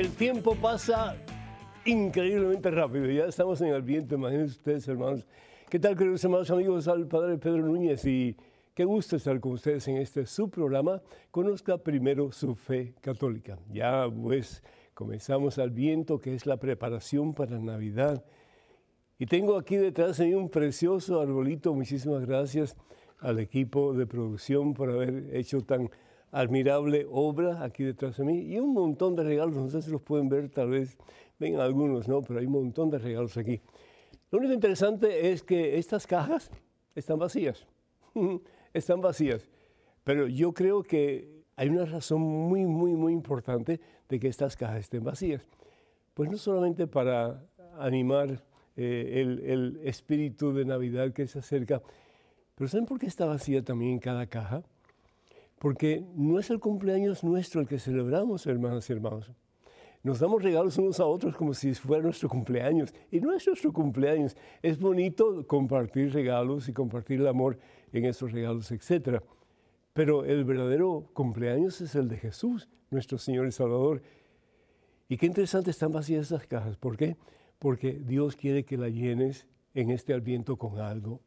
El tiempo pasa increíblemente rápido. Ya estamos en el viento, imagínense ustedes, hermanos. ¿Qué tal, queridos hermanos, amigos? Al Padre Pedro Núñez y qué gusto estar con ustedes en este subprograma. Conozca primero su fe católica. Ya, pues, comenzamos al viento, que es la preparación para Navidad. Y tengo aquí detrás de mí un precioso arbolito. Muchísimas gracias al equipo de producción por haber hecho tan admirable obra aquí detrás de mí y un montón de regalos, no sé si los pueden ver, tal vez ven algunos, ¿no? Pero hay un montón de regalos aquí. Lo único interesante es que estas cajas están vacías, están vacías, pero yo creo que hay una razón muy, muy, muy importante de que estas cajas estén vacías. Pues no solamente para animar eh, el, el espíritu de Navidad que se acerca, pero ¿saben por qué está vacía también cada caja? Porque no es el cumpleaños nuestro el que celebramos, hermanas y hermanos. Nos damos regalos unos a otros como si fuera nuestro cumpleaños. Y no es nuestro cumpleaños. Es bonito compartir regalos y compartir el amor en esos regalos, etc. Pero el verdadero cumpleaños es el de Jesús, nuestro Señor y Salvador. Y qué interesante están vacías esas cajas. ¿Por qué? Porque Dios quiere que la llenes en este adviento con algo.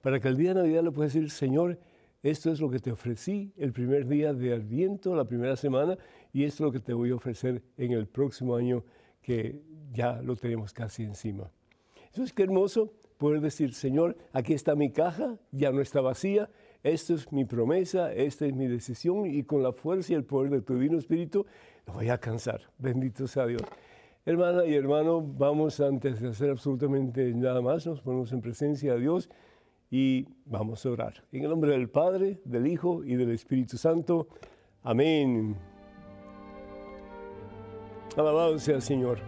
Para que el día de Navidad le puedas decir, Señor, esto es lo que te ofrecí el primer día de Adviento, la primera semana, y esto es lo que te voy a ofrecer en el próximo año que ya lo tenemos casi encima. Entonces, qué hermoso poder decir, Señor, aquí está mi caja, ya no está vacía, esto es mi promesa, esta es mi decisión y con la fuerza y el poder de tu Divino Espíritu lo voy a alcanzar. Bendito sea Dios. Hermana y hermano, vamos antes de hacer absolutamente nada más, nos ponemos en presencia de Dios y vamos a orar. En el nombre del Padre, del Hijo y del Espíritu Santo. Amén. Alabado sea el Señor.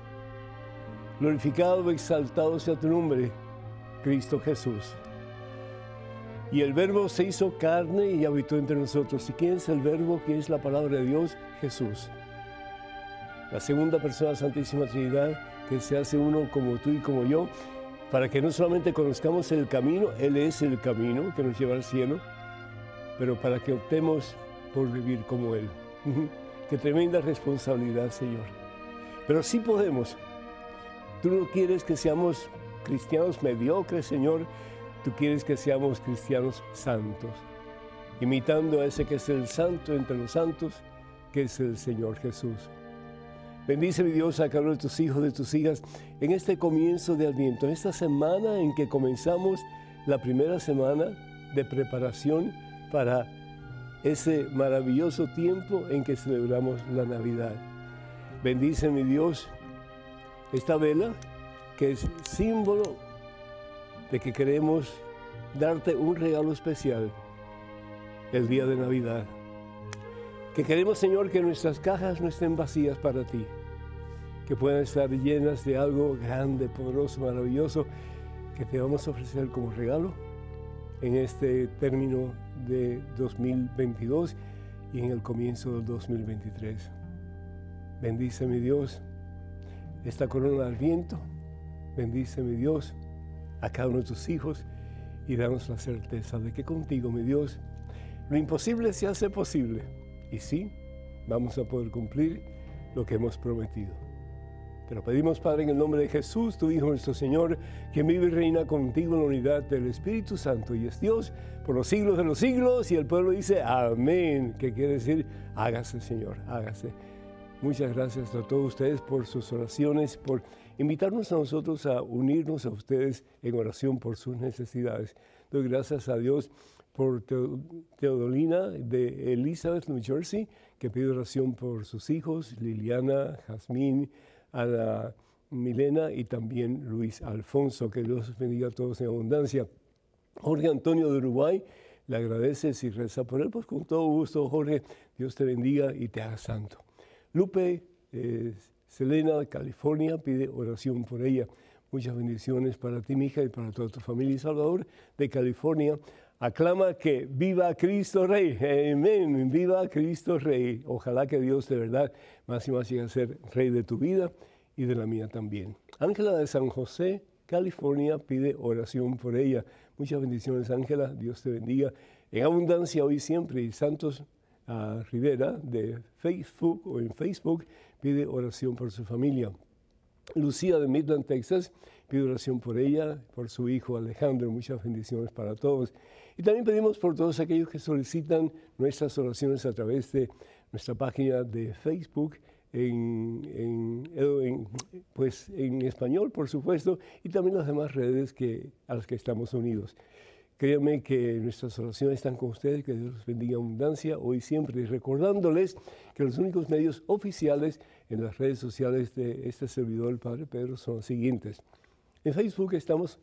Glorificado, exaltado sea tu nombre, Cristo Jesús. Y el Verbo se hizo carne y habitó entre nosotros. ¿Y quién es el Verbo? ¿Quién es la palabra de Dios? Jesús. La segunda persona de la Santísima Trinidad, que se hace uno como tú y como yo, para que no solamente conozcamos el camino, Él es el camino que nos lleva al cielo, pero para que optemos por vivir como Él. Qué tremenda responsabilidad, Señor. Pero sí podemos. Tú no quieres que seamos cristianos mediocres, Señor. Tú quieres que seamos cristianos santos, imitando a ese que es el santo entre los santos, que es el Señor Jesús. Bendice mi Dios a cada uno de tus hijos, de tus hijas, en este comienzo de Adviento, en esta semana en que comenzamos la primera semana de preparación para ese maravilloso tiempo en que celebramos la Navidad. Bendice mi Dios esta vela que es símbolo de que queremos darte un regalo especial el día de Navidad. Que queremos, Señor, que nuestras cajas no estén vacías para ti, que puedan estar llenas de algo grande, poderoso, maravilloso, que te vamos a ofrecer como regalo en este término de 2022 y en el comienzo del 2023. Bendice mi Dios esta corona del viento, bendice mi Dios a cada uno de tus hijos y danos la certeza de que contigo, mi Dios, lo imposible se hace posible y sí, vamos a poder cumplir lo que hemos prometido. Te lo pedimos, Padre, en el nombre de Jesús, tu Hijo nuestro Señor, que vive y reina contigo en la unidad del Espíritu Santo y es Dios por los siglos de los siglos. Y el pueblo dice, amén, que quiere decir, hágase, Señor, hágase. Muchas gracias a todos ustedes por sus oraciones, por invitarnos a nosotros a unirnos a ustedes en oración por sus necesidades. Doy gracias a Dios por Teodolina de Elizabeth, New Jersey, que pide oración por sus hijos, Liliana, Jazmín, Ana Milena y también Luis Alfonso. Que Dios bendiga a todos en abundancia. Jorge Antonio de Uruguay, le agradece y reza por él, pues con todo gusto, Jorge, Dios te bendiga y te haga santo. Lupe eh, Selena de California pide oración por ella. Muchas bendiciones para ti, mi hija, y para toda tu familia. Y Salvador de California aclama que viva Cristo Rey. Amén. Viva Cristo Rey. Ojalá que Dios de verdad más y más llegue a ser Rey de tu vida y de la mía también. Ángela de San José, California, pide oración por ella. Muchas bendiciones, Ángela. Dios te bendiga en abundancia hoy siempre. Y santos Rivera de Facebook o en Facebook pide oración por su familia. Lucía de Midland, Texas, pide oración por ella, por su hijo Alejandro. Muchas bendiciones para todos. Y también pedimos por todos aquellos que solicitan nuestras oraciones a través de nuestra página de Facebook. En, pues en español, por supuesto, y también las demás redes que, a las que estamos unidos. Créanme que nuestras oraciones están con ustedes, que Dios los bendiga abundancia hoy siempre, y recordándoles que los únicos medios oficiales en las redes sociales de este servidor, el Padre Pedro, son los siguientes. En Facebook estamos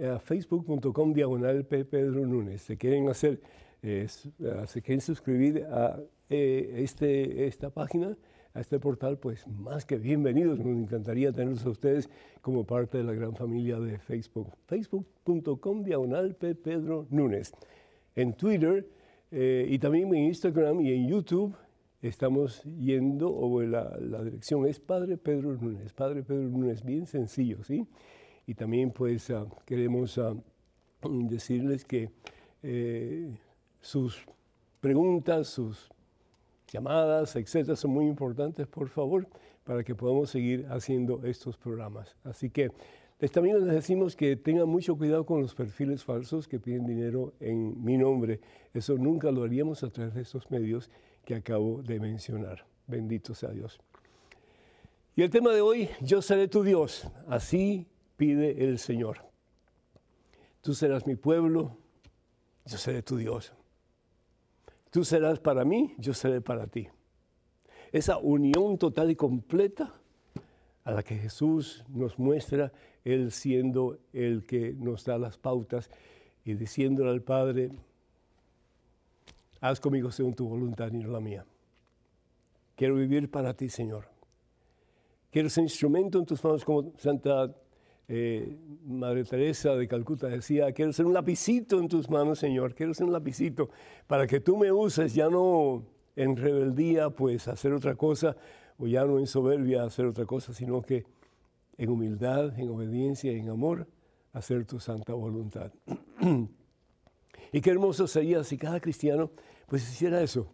a facebook.com diagonal. Pedro Núñez. Se quieren hacer, se quieren suscribir a eh, este, esta página, a este portal, pues más que bienvenidos. Nos encantaría tenerlos a ustedes como parte de la gran familia de Facebook. Facebook.com diagonal. Pedro Núñez. En Twitter eh, y también en Instagram y en YouTube estamos yendo, o la, la dirección es Padre Pedro Núñez. Padre Pedro Núñez, bien sencillo, ¿sí? Y también pues ah, queremos ah, decirles que eh, sus preguntas, sus llamadas, etcétera, son muy importantes, por favor, para que podamos seguir haciendo estos programas. Así que también les decimos que tengan mucho cuidado con los perfiles falsos que piden dinero en mi nombre. Eso nunca lo haríamos a través de estos medios que acabo de mencionar. Bendito sea Dios. Y el tema de hoy, yo seré tu Dios. Así pide el Señor. Tú serás mi pueblo, yo seré tu Dios. Tú serás para mí, yo seré para ti. Esa unión total y completa a la que Jesús nos muestra, Él siendo el que nos da las pautas y diciéndole al Padre, haz conmigo según tu voluntad y no la mía. Quiero vivir para ti, Señor. Quiero ser instrumento en tus manos como Santa eh, Madre Teresa de Calcuta decía, quiero ser un lapicito en tus manos, Señor, quiero ser un lapicito para que tú me uses, ya no en rebeldía, pues hacer otra cosa, o ya no en soberbia hacer otra cosa, sino que en humildad, en obediencia, en amor, hacer tu santa voluntad. y qué hermoso sería si cada cristiano pues hiciera eso.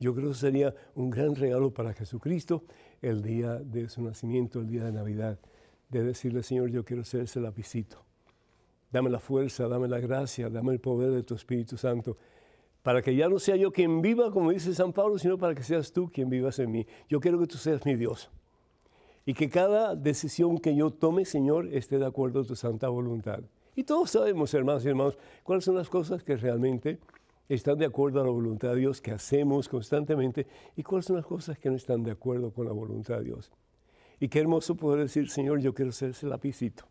Yo creo que sería un gran regalo para Jesucristo el día de su nacimiento, el día de Navidad de decirle, Señor, yo quiero ser ese lapicito. Dame la fuerza, dame la gracia, dame el poder de tu Espíritu Santo, para que ya no sea yo quien viva, como dice San Pablo, sino para que seas tú quien vivas en mí. Yo quiero que tú seas mi Dios. Y que cada decisión que yo tome, Señor, esté de acuerdo a tu santa voluntad. Y todos sabemos, hermanos y hermanos, cuáles son las cosas que realmente están de acuerdo a la voluntad de Dios, que hacemos constantemente, y cuáles son las cosas que no están de acuerdo con la voluntad de Dios. Y qué hermoso poder decir, Señor, yo quiero ser ese lapicito.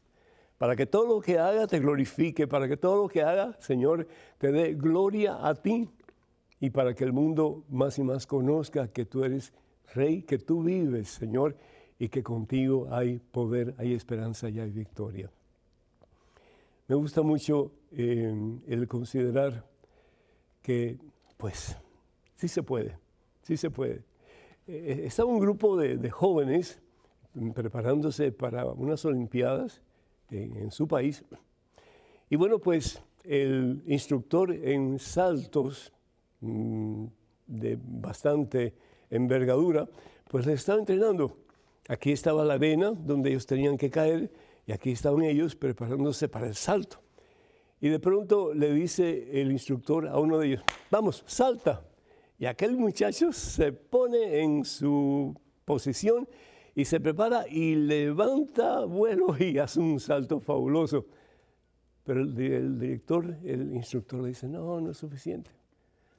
Para que todo lo que haga te glorifique, para que todo lo que haga, Señor, te dé gloria a ti. Y para que el mundo más y más conozca que tú eres Rey, que tú vives, Señor, y que contigo hay poder, hay esperanza y hay victoria. Me gusta mucho eh, el considerar que, pues, sí se puede, sí se puede. Eh, estaba un grupo de jóvenes preparándose para unas Olimpiadas en, su país. Y bueno, pues el instructor en saltos mm, de bastante envergadura, pues le estaba entrenando. Aquí estaba la arena donde ellos tenían que caer y aquí estaban ellos preparándose para el salto. Y de pronto le dice el instructor a uno de ellos, vamos, salta. Y aquel muchacho se pone en su posición y se prepara y levanta vuelo y hace un salto fabuloso. Pero el, director, el instructor le dice, no, no es suficiente.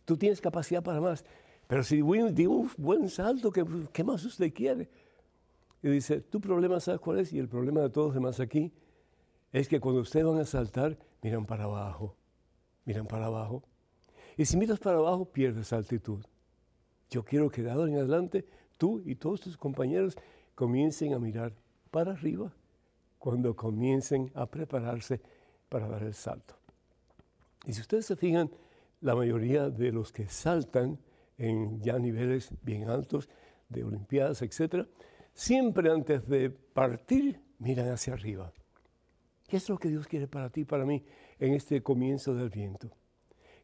Tú tienes capacidad para más. Pero si di un buen salto, ¿qué, ¿qué, más usted quiere? Y dice, tu problema, ¿sabes cuál es? Y el problema de todos los demás aquí es que cuando ustedes van a saltar, miran para abajo, miran para abajo. Y si miras para abajo, pierdes altitud. Yo quiero que en adelante, tú y todos tus compañeros comiencen a mirar para arriba cuando comiencen a prepararse para dar el salto. Y si ustedes se fijan, la mayoría de los que saltan en ya niveles bien altos de Olimpiadas, etc., siempre antes de partir miran hacia arriba. ¿Qué es lo que Dios quiere para ti para mí en este comienzo del viento?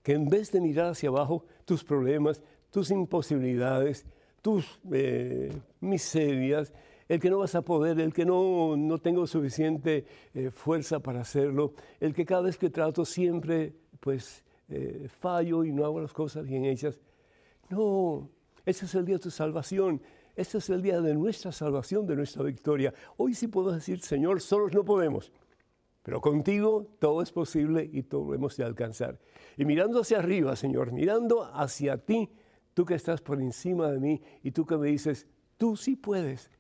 Que en vez de mirar hacia abajo tus problemas, tus imposibilidades, tus eh, miserias, el que no vas a poder, el que no, no tengo suficiente eh, fuerza para hacerlo, el que cada vez que trato siempre pues eh, fallo y no hago las cosas bien hechas. No, ese es el día de tu salvación. Este es el día de nuestra salvación, de nuestra victoria. Hoy sí puedo decir, Señor, solos no podemos, pero contigo todo es posible y todo lo hemos de alcanzar. Y mirando hacia arriba, Señor, mirando hacia ti, tú que estás por encima de mí y tú que me dices, tú sí puedes.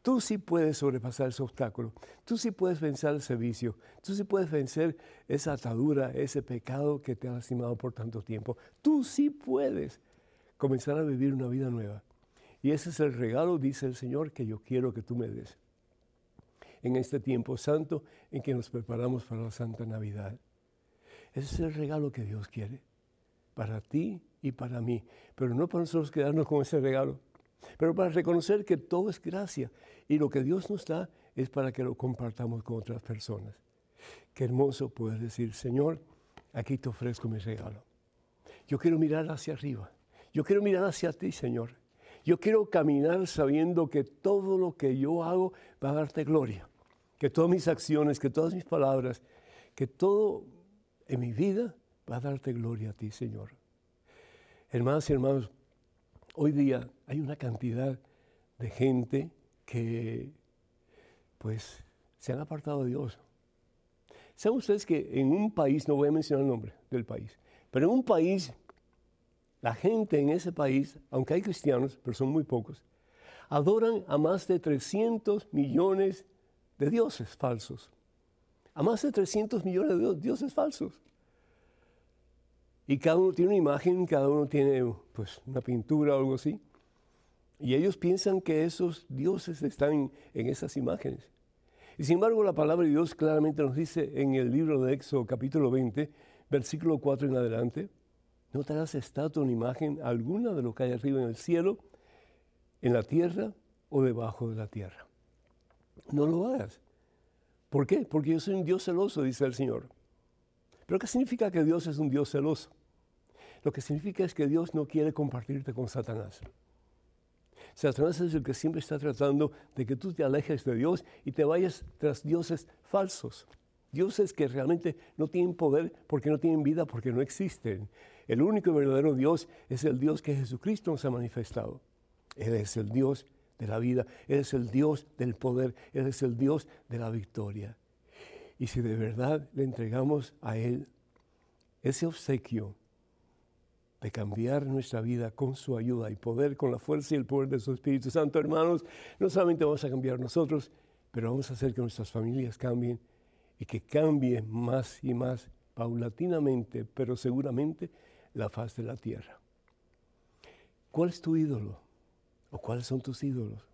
Tú sí puedes sobrepasar ese obstáculo. Tú sí puedes vencer ese vicio. Tú sí puedes vencer esa atadura, ese pecado que te ha lastimado por tanto tiempo. Tú sí puedes comenzar a vivir una vida nueva. Y ese es el regalo, dice el Señor, que yo quiero que tú me des. En este tiempo santo en que nos preparamos para la Santa Navidad. Ese es el regalo que Dios quiere. Para ti y para mí. Pero no para nosotros quedarnos con ese regalo. Pero para reconocer que todo es gracia. Y lo que Dios nos da es para que lo compartamos con otras personas. Qué hermoso poder decir, Señor, aquí te ofrezco mi regalo. Yo quiero mirar hacia arriba. Yo quiero mirar hacia ti, Señor. Yo quiero caminar sabiendo que todo lo que yo hago va a darte gloria, que todas mis acciones, que todas mis palabras, que todo en mi vida va a darte gloria a ti, Señor. Hermanas y hermanos, hoy día hay una cantidad de gente que pues se han apartado de Dios. Saben ustedes que en un país, no voy a mencionar el nombre del país, pero en un país la gente en ese país, aunque hay cristianos, pero son muy pocos, adoran a más de 300 millones de dioses falsos. A más de 300 millones de dioses falsos. Y cada uno tiene una imagen, cada uno tiene pues, una pintura o algo así. Y ellos piensan que esos dioses están en esas imágenes. Y sin embargo, la palabra de Dios claramente nos dice en el libro de Éxodo capítulo 20, versículo 4 en adelante, no te hagas estatua ni imagen alguna de lo que hay arriba en el cielo, en la tierra o debajo de la tierra. No lo hagas. ¿Por qué? Porque yo soy un Dios celoso, dice el Señor. ¿Pero qué significa que Dios es un Dios celoso? Lo que significa es que Dios no quiere compartirte con Satanás. Satanás es el que siempre está tratando de que tú te alejes de Dios y te vayas tras dioses falsos. Dioses que realmente no tienen poder porque no tienen vida, porque no existen. El único y verdadero Dios es el Dios que Jesucristo nos ha manifestado. Él es el Dios de la vida, Él es el Dios del poder, Él es el Dios de la victoria. Y si de verdad le entregamos a Él ese obsequio de cambiar nuestra vida con su ayuda y poder, con la fuerza y el poder de su Espíritu Santo, hermanos, no solamente vamos a cambiar nosotros, pero vamos a hacer que nuestras familias cambien y que cambie más y más paulatinamente, pero seguramente la faz de la tierra. ¿Cuál es tu ídolo? ¿O cuáles son tus ídolos?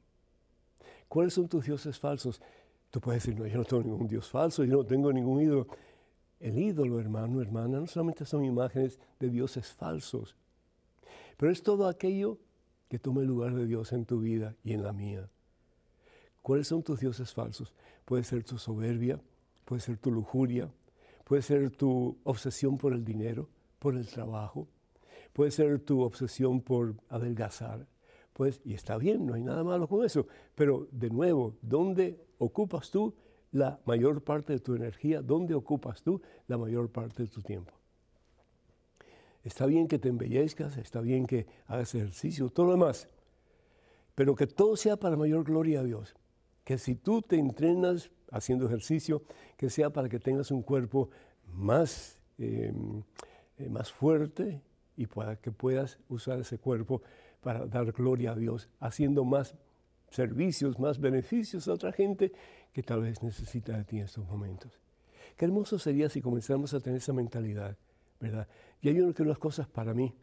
¿Cuáles son tus dioses falsos? Tú puedes decir, no, yo no tengo ningún dios falso, yo no tengo ningún ídolo. El ídolo, hermano, hermana, no solamente son imágenes de dioses falsos, pero es todo aquello que toma el lugar de Dios en tu vida y en la mía. ¿Cuáles son tus dioses falsos? Puede ser tu soberbia, puede ser tu lujuria, puede ser tu obsesión por el dinero, por el trabajo, puede ser tu obsesión por adelgazar, pues, y está bien, no hay nada malo con eso, pero de nuevo, ¿dónde ocupas tú la mayor parte de tu energía? ¿Dónde ocupas tú la mayor parte de tu tiempo? Está bien que te embellezcas, está bien que hagas ejercicio, todo lo demás, pero que todo sea para mayor gloria a Dios. Que si tú te entrenas haciendo ejercicio, que sea para que tengas un cuerpo más, em, eh, más fuerte y para que puedas usar ese cuerpo para dar gloria a Dios, haciendo más servicios, más beneficios a otra gente que tal vez necesita de ti en estos momentos. Qué hermoso sería si comenzáramos a tener esa mentalidad, ¿verdad? Y hay una que las cosas para mí.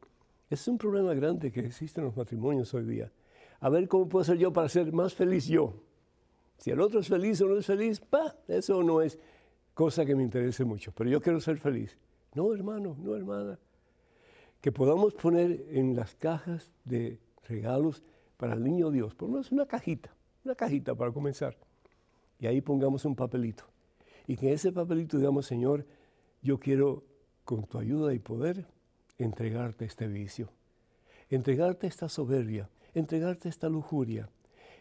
Es un problema grande que existe en los matrimonios hoy día. A ver cómo puedo ser yo para ser más feliz yo. Si el otro es feliz o no es feliz, pa, eso no es cosa que me interese mucho, pero yo quiero ser feliz. No, hermano, no, hermana. Que podamos poner en las cajas de regalos para el niño Dios, por lo menos una cajita, una cajita para comenzar. Y ahí pongamos un papelito. Y que en ese papelito digamos, Señor, yo quiero con tu ayuda y poder entregarte este vicio, entregarte esta soberbia, entregarte esta lujuria,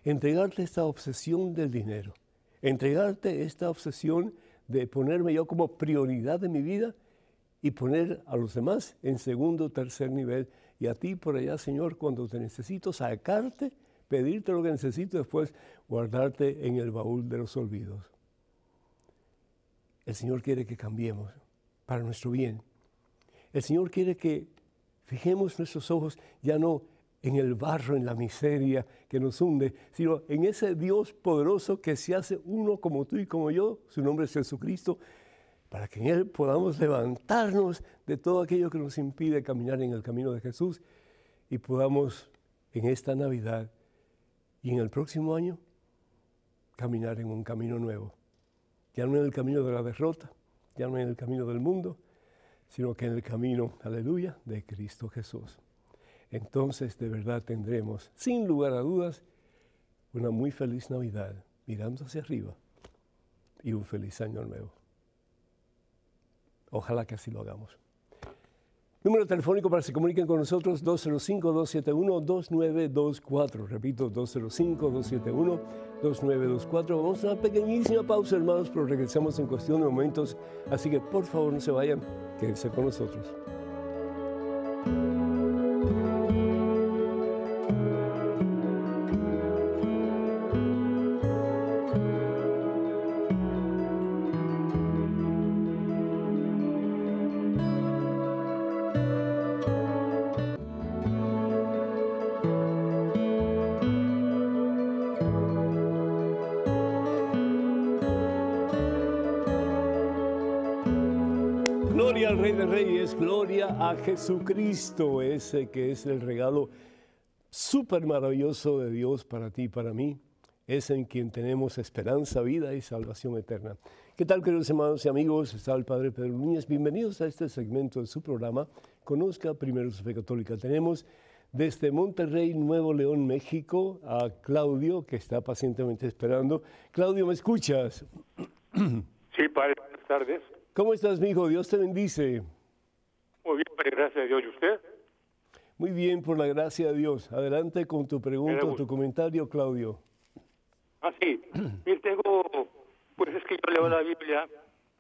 entregarte esta obsesión del dinero, entregarte esta obsesión de ponerme yo como prioridad de mi vida y poner a los demás en segundo o tercer nivel. Y a ti por allá, Señor, cuando te necesito, sacarte, pedirte lo que necesito, después guardarte en el baúl de los olvidos. El Señor quiere que cambiemos para nuestro bien. El Señor quiere que fijemos nuestros ojos ya no en el barro, en la miseria que nos hunde, sino en ese Dios poderoso que se hace uno como tú y como yo, su nombre es Jesucristo, para que en Él podamos levantarnos de todo aquello que nos impide caminar en el camino de Jesús y podamos en esta Navidad y en el próximo año caminar en un camino nuevo, ya no en el camino de la derrota, ya no en el camino del mundo, sino que en el camino, aleluya, de Cristo Jesús entonces de verdad tendremos, sin lugar a dudas, una muy feliz Navidad, mirando hacia arriba, y un feliz año nuevo. Ojalá que así lo hagamos. Número telefónico para que se comuniquen con nosotros, 205-271-2924. Repito, 205-271-2924. Vamos a una pequeñísima pausa, hermanos, pero regresamos en cuestión de momentos. Así que por favor no se vayan, quédense con nosotros. Rey de Reyes, gloria a Jesucristo, ese que es el regalo súper maravilloso de Dios para ti y para mí. Es en quien tenemos esperanza, vida y salvación eterna. ¿Qué tal, queridos hermanos y amigos? Está el Padre Pedro Núñez. Bienvenidos a este segmento de su programa. Conozca primero su fe católica. Tenemos desde Monterrey, Nuevo León, México, a Claudio, que está pacientemente esperando. Claudio, ¿me escuchas? Sí, Padre, buenas tardes. ¿Cómo estás, mi hijo? Dios te bendice. Muy bien, gracias a Dios. ¿Y usted? Muy bien, por la gracia de Dios. Adelante con tu pregunta, tu comentario, Claudio. Ah, sí. Yo tengo, pues es que yo leo la Biblia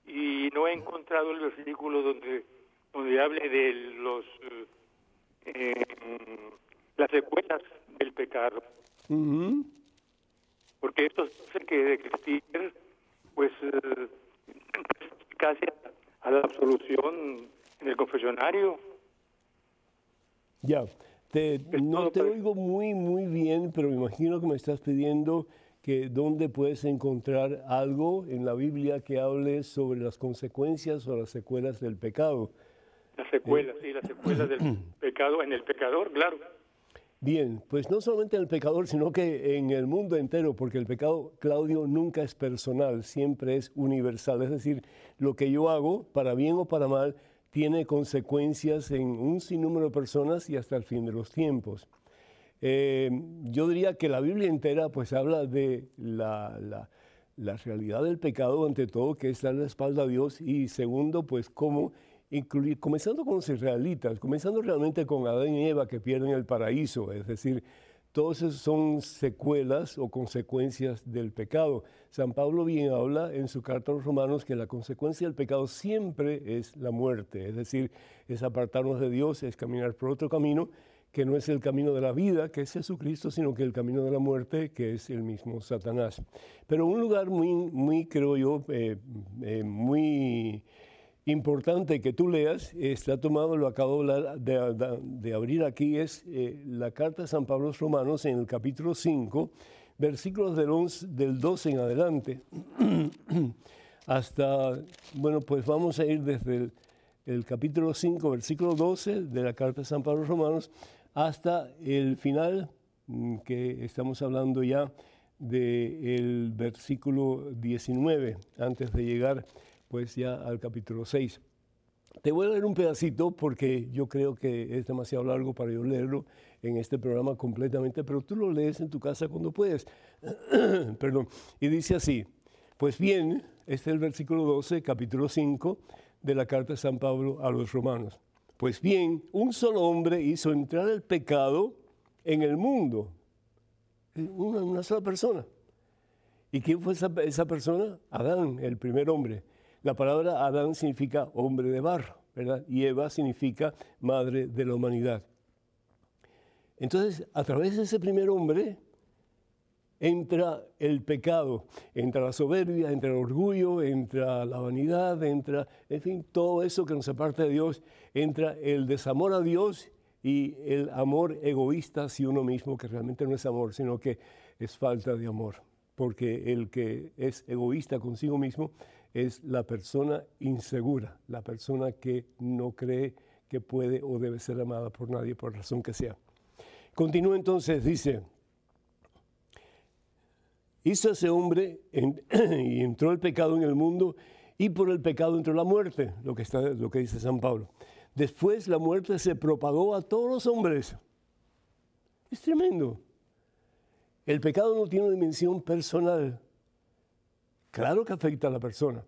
y no he encontrado el versículo donde, donde hable de los eh, las secuelas del pecado. Porque esto hace que de existir, pues, eh, casi a la absolución en el confesionario. Ya, te, no te oigo muy, muy bien, pero me imagino que me estás pidiendo que dónde puedes encontrar algo en la Biblia que hable sobre las consecuencias o las secuelas del pecado. Las secuelas, sí, las secuelas del pecado en el pecador, claro. Bien, pues no solamente en el pecador, sino que en el mundo entero, porque el pecado, Claudio, nunca es personal, siempre es universal. Es decir, lo que yo hago, para bien o para mal, tiene consecuencias en un sinnúmero de personas y hasta el fin de los tiempos. Eh, yo diría que la Biblia entera pues habla de la, la, la realidad del pecado ante todo, que es dar la espalda a Dios, y segundo, pues cómo incluir, comenzando con los israelitas, comenzando realmente con Adán y Eva que pierden el paraíso, es decir, todos son secuelas o consecuencias del pecado. San Pablo bien habla en su carta a los romanos que la consecuencia del pecado siempre es la muerte, es decir, es apartarnos de Dios, es caminar por otro camino que no es el camino de la vida, que es Jesucristo, sino que el camino de la muerte, que es el mismo Satanás. Pero un lugar muy, muy creo yo, eh, eh, muy importante que tú leas, está tomado, lo acabo de, abrir aquí, es eh, la carta de San Pablo a los Romanos en el capítulo 5, versículos del, 11, del 12 en adelante, hasta, bueno, pues vamos a ir desde el, capítulo 5, versículo 12 de la carta de San Pablo a los Romanos, hasta el final, mm, que estamos hablando ya del versículo 19, antes de llegar pues ya al capítulo 6. Te voy a leer un pedacito porque yo creo que es demasiado largo para yo leerlo en este programa completamente, pero tú lo lees en tu casa cuando puedes. Perdón. Y dice así, pues bien, este es el versículo 12, capítulo 5 de la carta de San Pablo a los romanos. Pues bien, un solo hombre hizo entrar el pecado en el mundo. Una, sola persona. ¿Y quién fue esa, esa, persona? Adán, el primer hombre. La palabra Adán significa hombre de barro, ¿verdad? Y Eva significa madre de la humanidad. Entonces, a través de ese primer hombre, entra el pecado, entra la soberbia, entra el orgullo, entra la vanidad, entra, en fin, todo eso que nos aparta de Dios, entra el desamor a Dios y el amor egoísta hacia uno mismo, que realmente no es amor, sino que es falta de amor, porque el que es egoísta consigo mismo es la persona insegura, la persona que no cree que puede o debe ser amada por nadie, por razón que sea. Continúa entonces, dice, hizo ese hombre y entró el pecado en el mundo y por el pecado entró la muerte, lo que, está, lo que dice San Pablo. Después la muerte se propagó a todos los hombres. Es tremendo. El pecado no tiene una dimensión personal. Claro que afecta a la persona,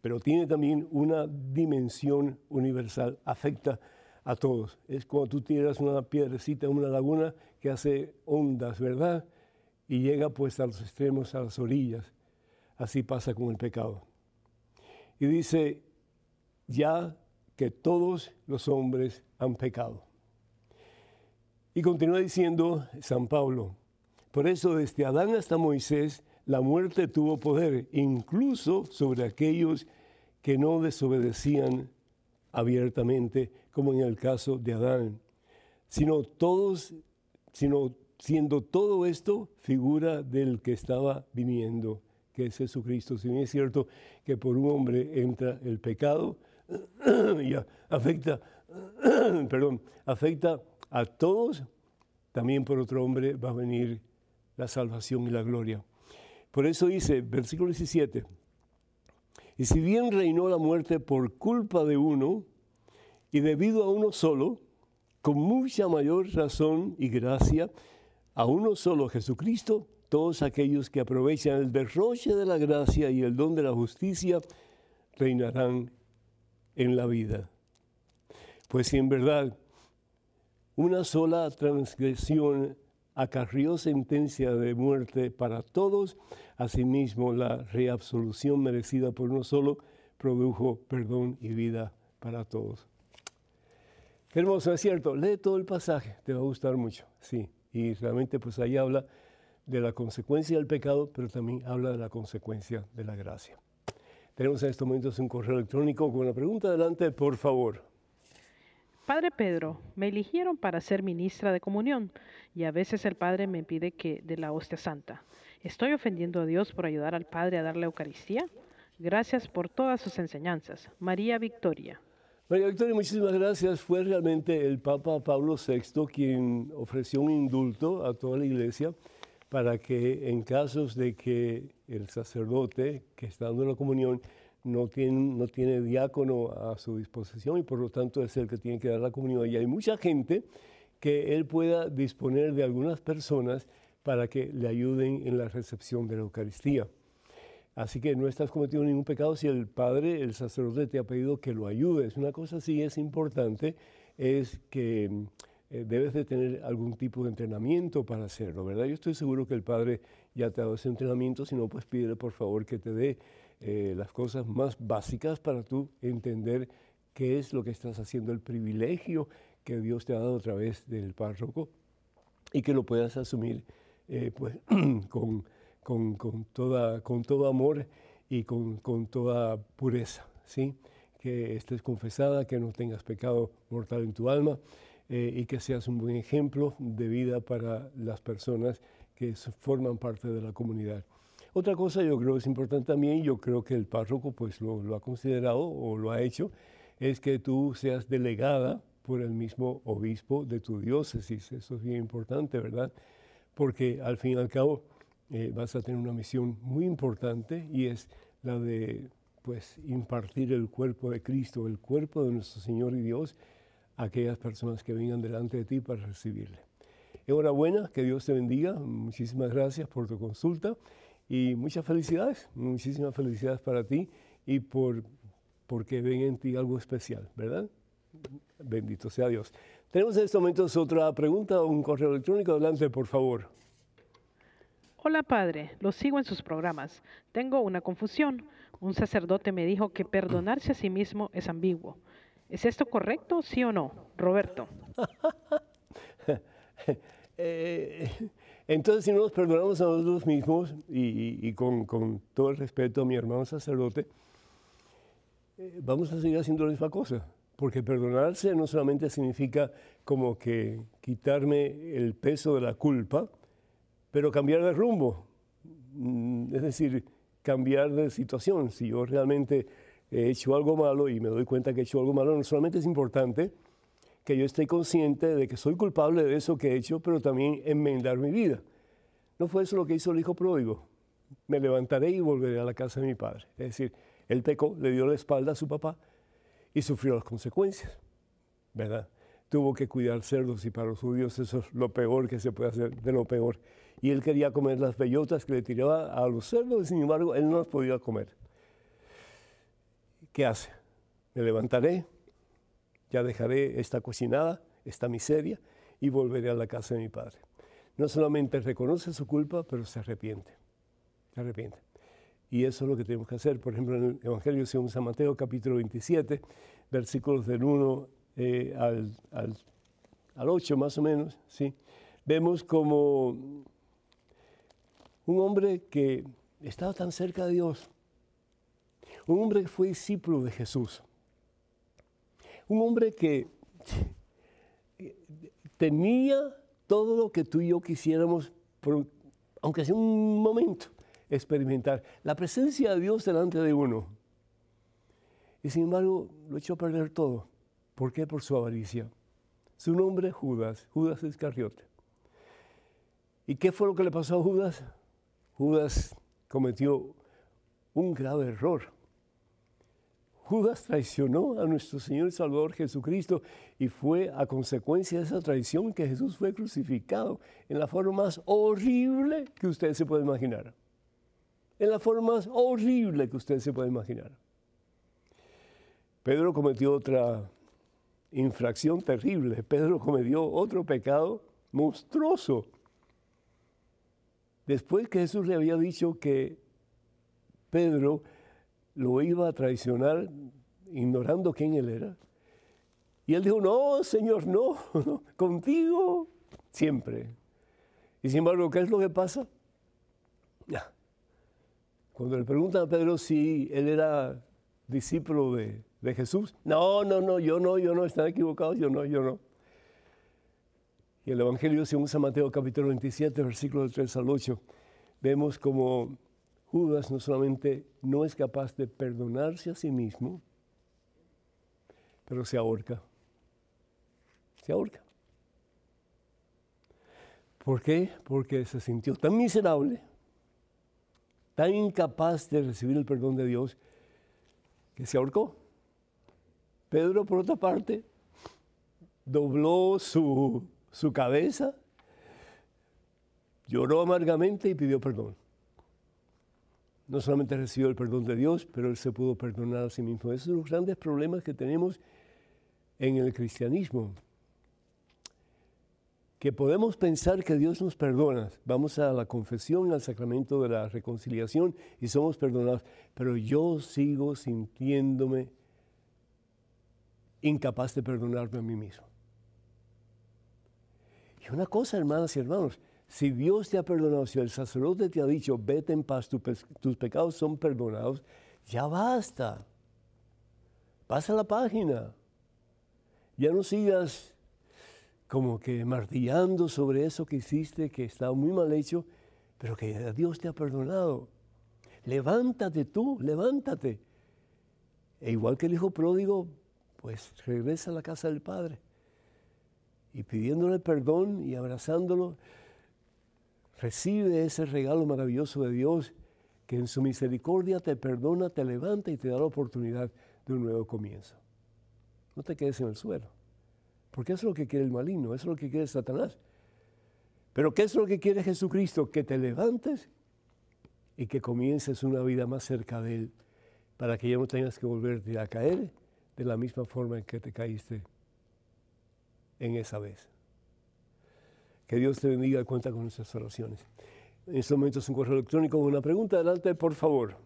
pero tiene también una dimensión universal, afecta a todos. Es como tú tiras una piedrecita en una laguna que hace ondas, ¿verdad? y llega pues a los extremos, a las orillas. Así pasa con el pecado. Y dice, ya que todos los hombres han pecado. Y continúa diciendo San Pablo, por eso desde Adán hasta Moisés la muerte tuvo poder, incluso sobre aquellos que no desobedecían abiertamente, como en el caso de Adán, sino todos, sino siendo todo esto figura del que estaba viniendo, que es Jesucristo. Si bien es cierto que por un hombre entra el pecado, y afecta, perdón, afecta a todos, también por otro hombre va a venir la salvación y la gloria. Por eso dice, versículo 17, y si bien reinó la muerte por culpa de uno, y debido a uno solo, con mucha mayor razón y gracia, a uno solo Jesucristo, todos aquellos que aprovechan el derroche de la gracia y el don de la justicia reinarán en la vida. Pues si en verdad una sola transgresión acarrió sentencia de muerte para todos, asimismo la reabsolución merecida por uno solo produjo perdón y vida para todos. Hermoso, es cierto. Lee todo el pasaje, te va a gustar mucho. Sí, y realmente pues ahí habla de la consecuencia del pecado, pero también habla de la consecuencia de la gracia. Tenemos en estos momentos un correo electrónico con una pregunta. Adelante, por favor. Padre Pedro, me eligieron para ser ministra de comunión y a veces el Padre me pide que de la hostia santa. ¿Estoy ofendiendo a Dios por ayudar al Padre a dar la Eucaristía? Gracias por todas sus enseñanzas. María Victoria. María Victoria, muchísimas gracias. Fue realmente el Papa Pablo VI quien ofreció un indulto a toda la iglesia para que en casos de que el sacerdote que está dando la comunión no tiene, no tiene diácono a su disposición y por lo tanto es el que tiene que dar la comunión. Y hay mucha gente que él pueda disponer de algunas personas para que le ayuden en la recepción de la Eucaristía. Así que no estás cometiendo ningún pecado si el padre, el sacerdote te ha pedido que lo ayudes. Una cosa sí es importante, es que eh, debes de tener algún tipo de entrenamiento para hacerlo, ¿verdad? Yo estoy seguro que el padre ya te ha dado ese entrenamiento, si no, pues pídele por favor que te dé eh, las cosas más básicas para tú entender qué es lo que estás haciendo, el privilegio que Dios te ha dado a través del párroco y que lo puedas asumir eh, pues, con con, toda, con todo amor y con, toda pureza, ¿sí? Que estés confesada, que no tengas pecado mortal en tu alma eh, y que seas un buen ejemplo de vida para las personas que forman parte de la comunidad. Otra cosa yo creo que es importante también, yo creo que el párroco pues lo, ha considerado o lo ha hecho, es que tú seas delegada por el mismo obispo de tu diócesis. Eso es bien importante, ¿verdad? Porque al fin y al cabo, eh, vas a tener una misión muy importante y es la de pues impartir el cuerpo de Cristo, el cuerpo de nuestro Señor y Dios a aquellas personas que vengan delante de ti para recibirle. Enhorabuena, que Dios te bendiga, muchísimas gracias por tu consulta y muchas felicidades, muchísimas felicidades para ti y por porque ven en ti algo especial, ¿verdad? Bendito sea Dios. Tenemos en estos momentos otra pregunta o un correo electrónico. Adelante, por favor. Hola padre, lo sigo en sus programas. Tengo una confusión. Un sacerdote me dijo que perdonarse a sí mismo es ambiguo. ¿Es esto correcto, sí o no? Roberto. Eh, entonces, si no nos perdonamos a nosotros mismos, y, con, todo el respeto a mi hermano sacerdote, eh, vamos a seguir haciendo la misma cosa. Porque perdonarse no solamente significa como que quitarme el peso de la culpa, pero cambiar de rumbo. Mm, es decir, cambiar de situación. Si yo realmente he hecho algo malo y me doy cuenta que he hecho algo malo, no solamente es importante que yo esté consciente de que soy culpable de eso que he hecho, pero también enmendar mi vida. No fue eso lo que hizo el hijo pródigo. Me levantaré y volveré a la casa de mi padre. Es decir, él pecó, le dio la espalda a su papá y sufrió las consecuencias, ¿verdad? Tuvo que cuidar cerdos y para los judíos eso es lo peor que se puede hacer, de lo peor. Y él quería comer las bellotas que le tiraba a los cerdos y sin embargo él no las podía comer. ¿Qué hace? Me levantaré, ya dejaré esta cocinada, esta miseria y volveré a la casa de mi padre. No solamente reconoce su culpa, pero se arrepiente. Se arrepiente. Y eso es lo que tenemos que hacer. Por ejemplo, en el Evangelio según San Mateo, capítulo 27, versículos del 1 eh, al, al, al 8 más o menos, ¿sí? vemos como un hombre que estaba tan cerca de Dios, un hombre que fue discípulo de Jesús, un hombre que tenía todo lo que tú y yo quisiéramos, aunque sea un momento, experimentar. La presencia de Dios delante de uno. Y sin embargo, lo echó a perder todo. ¿Por qué? Por su avaricia. Su nombre Judas, Judas Iscariote. ¿Y qué fue lo que le pasó a Judas? Judas cometió un grave error. Judas traicionó a nuestro Señor y Salvador Jesucristo y fue a consecuencia de esa traición que Jesús fue crucificado en la forma más horrible que usted se puede imaginar. En la forma más horrible que usted se puede imaginar. Pedro cometió otra infracción terrible. Pedro cometió otro pecado monstruoso. Después que Jesús le había dicho que Pedro lo iba a traicionar ignorando quién él era. Y él dijo, no, Señor, no, contigo siempre. Y sin embargo, ¿qué es lo que pasa? Cuando le preguntan a Pedro si él era discípulo de, de Jesús, no, no, no, yo no, yo no, están equivocados, yo no, yo no. Y el Evangelio según San Mateo capítulo 27, versículos 3 al 8, vemos como Judas no solamente no es capaz de perdonarse a sí mismo, pero se ahorca. Se ahorca. ¿Por qué? Porque se sintió tan miserable, tan incapaz de recibir el perdón de Dios, que se ahorcó. Pedro, por otra parte, dobló su su cabeza, lloró amargamente y pidió perdón. No solamente recibió el perdón de Dios, pero él se pudo perdonar a sí mismo. Esos son los grandes problemas que tenemos en el cristianismo. Que podemos pensar que Dios nos perdona. Vamos a la confesión, al sacramento de la reconciliación y somos perdonados. Pero yo sigo sintiéndome incapaz de perdonarme a mí mismo. Y una cosa, hermanas y hermanos, si Dios te ha perdonado, si el sacerdote te ha dicho, vete en paz, tus pecados son perdonados, ya basta. Pasa la página. Ya no sigas como que martillando sobre eso que hiciste, que está muy mal hecho, pero que Dios te ha perdonado. Levántate tú, levántate. E igual que el hijo pródigo, pues regresa a la casa del Padre y pidiéndole perdón y abrazándolo, recibe ese regalo maravilloso de Dios que en su misericordia te perdona, te levanta y te da la oportunidad de un nuevo comienzo. No te quedes en el suelo, porque eso es lo que quiere el maligno, eso es lo que quiere Satanás. Pero ¿qué es lo que quiere Jesucristo? Que te levantes y que comiences una vida más cerca de Él, para que ya no tengas que volverte a caer de la misma forma en que te caíste en esa vez. Que Dios te bendiga y cuenta con nuestras oraciones. En este momento es un correo electrónico con una pregunta. Adelante, por favor.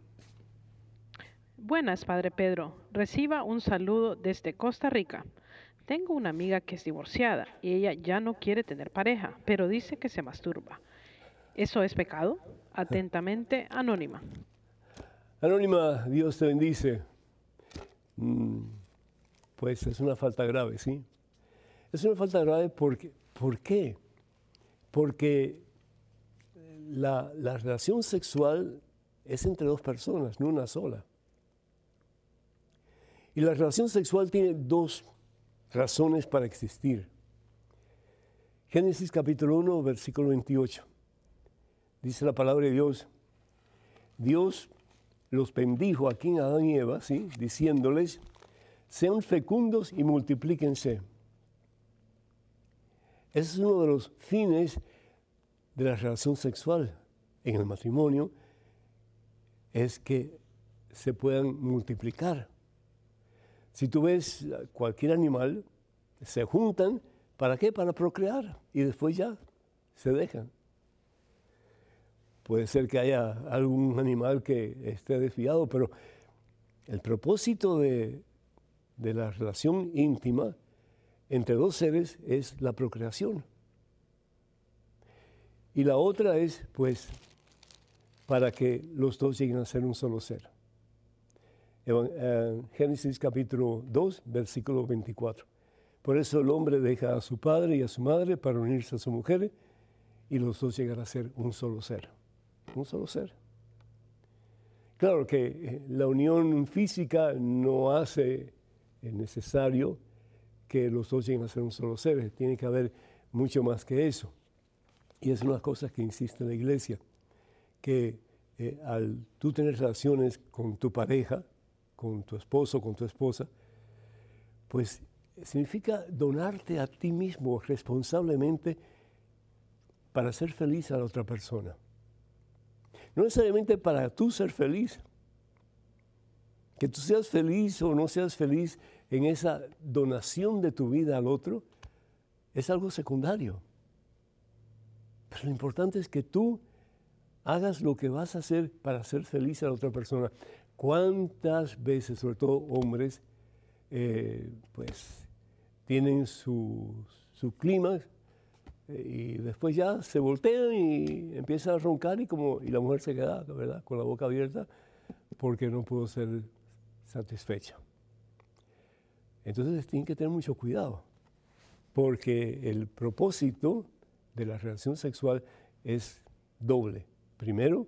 Buenas, Padre Pedro. Reciba un saludo desde Costa Rica. Tengo una amiga que es divorciada y ella ya no quiere tener pareja, pero dice que se masturba. ¿Eso es pecado? Atentamente, Anónima. Anónima, Dios te bendice. Mm, pues es una falta grave, ¿sí? Es una falta grave porque, ¿por qué? Porque la, la relación sexual es entre dos personas, no una sola. Y la relación sexual tiene dos razones para existir. Génesis capítulo 1, versículo 28. Dice la palabra de Dios. Dios los bendijo aquí en Adán y Eva, ¿sí? diciéndoles, sean fecundos y multiplíquense. Ese es uno de los fines de la relación sexual en el matrimonio, es que se puedan multiplicar. Si tú ves cualquier animal, se juntan, ¿para qué? Para procrear y después ya se dejan. Puede ser que haya algún animal que esté desviado, pero el propósito de, la relación íntima entre dos seres es la procreación. Y la otra es, pues, para que los dos lleguen a ser un solo ser. Eh, Génesis capítulo 2, versículo 24. Por eso el hombre deja a su padre y a su madre para unirse a su mujer y los dos llegan a ser un solo ser un solo ser. Claro que eh, la unión física no hace necesario que los dos lleguen a ser un solo ser, tiene que haber mucho más que eso. Y es una cosas que insiste la iglesia, que eh, al tú tener relaciones con tu pareja, con tu esposo, con tu esposa, pues significa donarte a ti mismo responsablemente para ser feliz a la otra persona. No necesariamente para tú ser feliz. Que tú seas feliz o no seas feliz en esa donación de tu vida al otro es algo secundario. Pero lo importante es que tú hagas lo que vas a hacer para ser feliz a la otra persona. ¿Cuántas veces, sobre todo hombres, eh, pues tienen su, su clima y después ya se voltean y empiezan a roncar y, como, y la mujer se queda, ¿verdad?, con la boca abierta porque no pudo ser satisfecha. Entonces tienen que tener mucho cuidado, porque el propósito de la relación sexual es doble. Primero,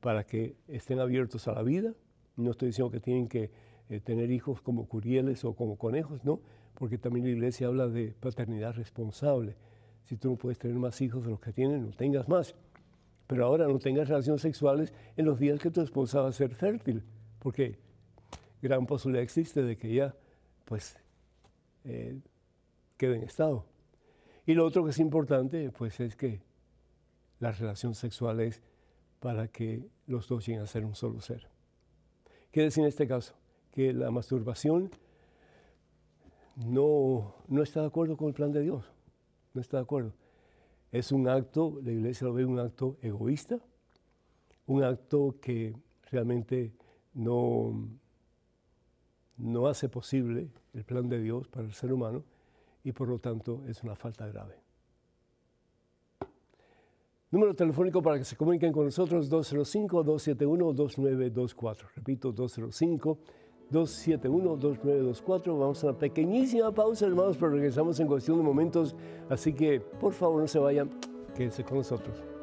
para que estén abiertos a la vida. No estoy diciendo que tienen que eh, tener hijos como curieles o como conejos, no, porque también la iglesia habla de paternidad responsable si tú no puedes tener más hijos de los que tienes, no tengas más. Pero ahora no tengas relaciones sexuales en los días que tu esposa va a ser fértil, porque gran posibilidad existe de que ella, pues, eh, quede en estado. Y lo otro que es importante, pues, es que la relación sexual es para que los dos lleguen a ser un solo ser. ¿Qué decir en este caso? Que la masturbación no, no está de acuerdo con el plan de Dios no está de acuerdo. Es un acto, la iglesia lo ve un acto egoísta, un acto que realmente no, no hace posible el plan de Dios para el ser humano y por lo tanto es una falta grave. Número telefónico para que se comuniquen con nosotros 205-271-2924. Repito, 205 271-2924. Vamos a una pequeñísima pausa, hermanos, pero regresamos en cuestión de momentos. Así que, por favor, no se vayan, quédense con nosotros.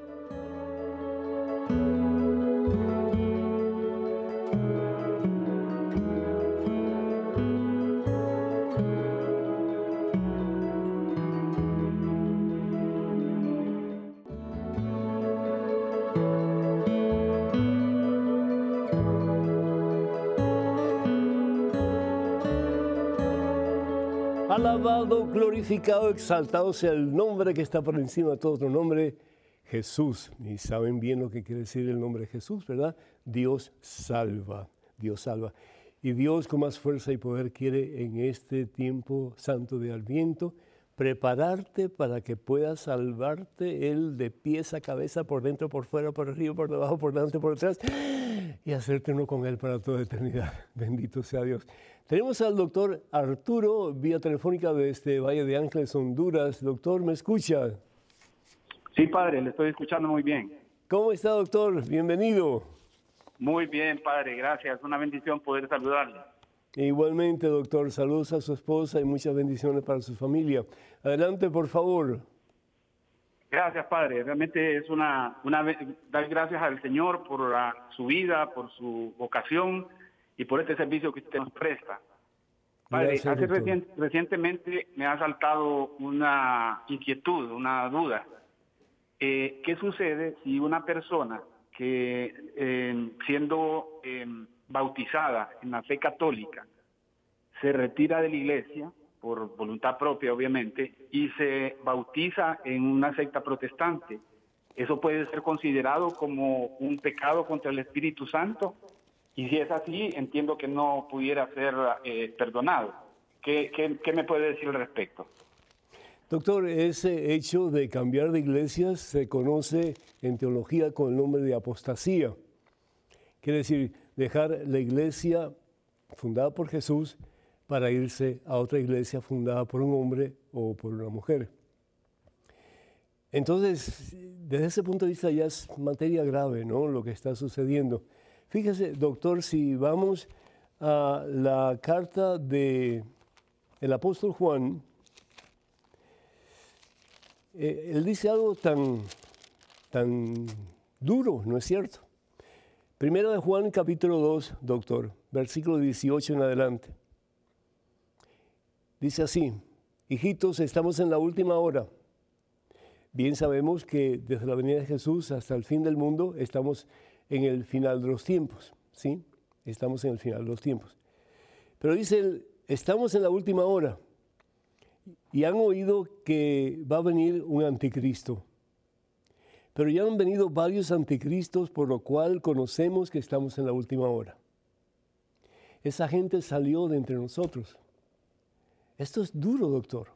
Glorificado, exaltado sea el nombre que está por encima de todo otro nombre, Jesús. Y saben bien lo que quiere decir el nombre Jesús, ¿verdad? Dios salva, Dios salva. Y Dios con más fuerza y poder quiere en este tiempo santo de Adviento prepararte para que puedas salvarte Él de pies a cabeza, por dentro, por fuera, por arriba, por debajo, por delante, por detrás, y hacerte uno con Él para toda eternidad. Bendito sea Dios. Tenemos al doctor Arturo, vía telefónica desde Valle de Ángeles, Honduras. Doctor, ¿me escucha? Sí, padre, le estoy escuchando muy bien. ¿Cómo está, doctor? Bienvenido. Muy bien, padre, gracias. Una bendición poder saludarle. Igualmente, doctor, saludos a su esposa y muchas bendiciones para su familia. Adelante, por favor. Gracias, Padre. Realmente es una, una dar gracias al Señor por su vida, por su vocación y por este servicio que usted nos presta. Padre, hace recientemente me ha saltado una inquietud, una duda. Eh, ¿Qué sucede si una persona que eh, siendo eh, bautizada en la fe católica, se retira de la iglesia, por voluntad propia obviamente, y se bautiza en una secta protestante. ¿Eso puede ser considerado como un pecado contra el Espíritu Santo? Y si es así, entiendo que no pudiera ser eh, perdonado. ¿Qué, qué me puede decir al respecto? Doctor, ese hecho de cambiar de iglesia se conoce en teología con el nombre de apostasía. Quiere decir, dejar la iglesia fundada por Jesús para irse a otra iglesia fundada por un hombre o por una mujer. Entonces, desde ese punto de vista ya es materia grave, ¿no? Lo que está sucediendo. Fíjese, doctor, si vamos a la carta de el apóstol Juan, eh, él dice algo tan, tan duro, ¿no es cierto? Primero de Juan capítulo 2, doctor, versículo 18 en adelante. Dice así, hijitos, estamos en la última hora. Bien sabemos que desde la venida de Jesús hasta el fin del mundo estamos en el final de los tiempos, ¿sí? Estamos en el final de los tiempos. Pero dice estamos en la última hora y han oído que va a venir un anticristo. Pero ya han venido varios anticristos, por lo cual conocemos que estamos en la última hora. Esa gente salió de entre nosotros. Esto es duro, doctor.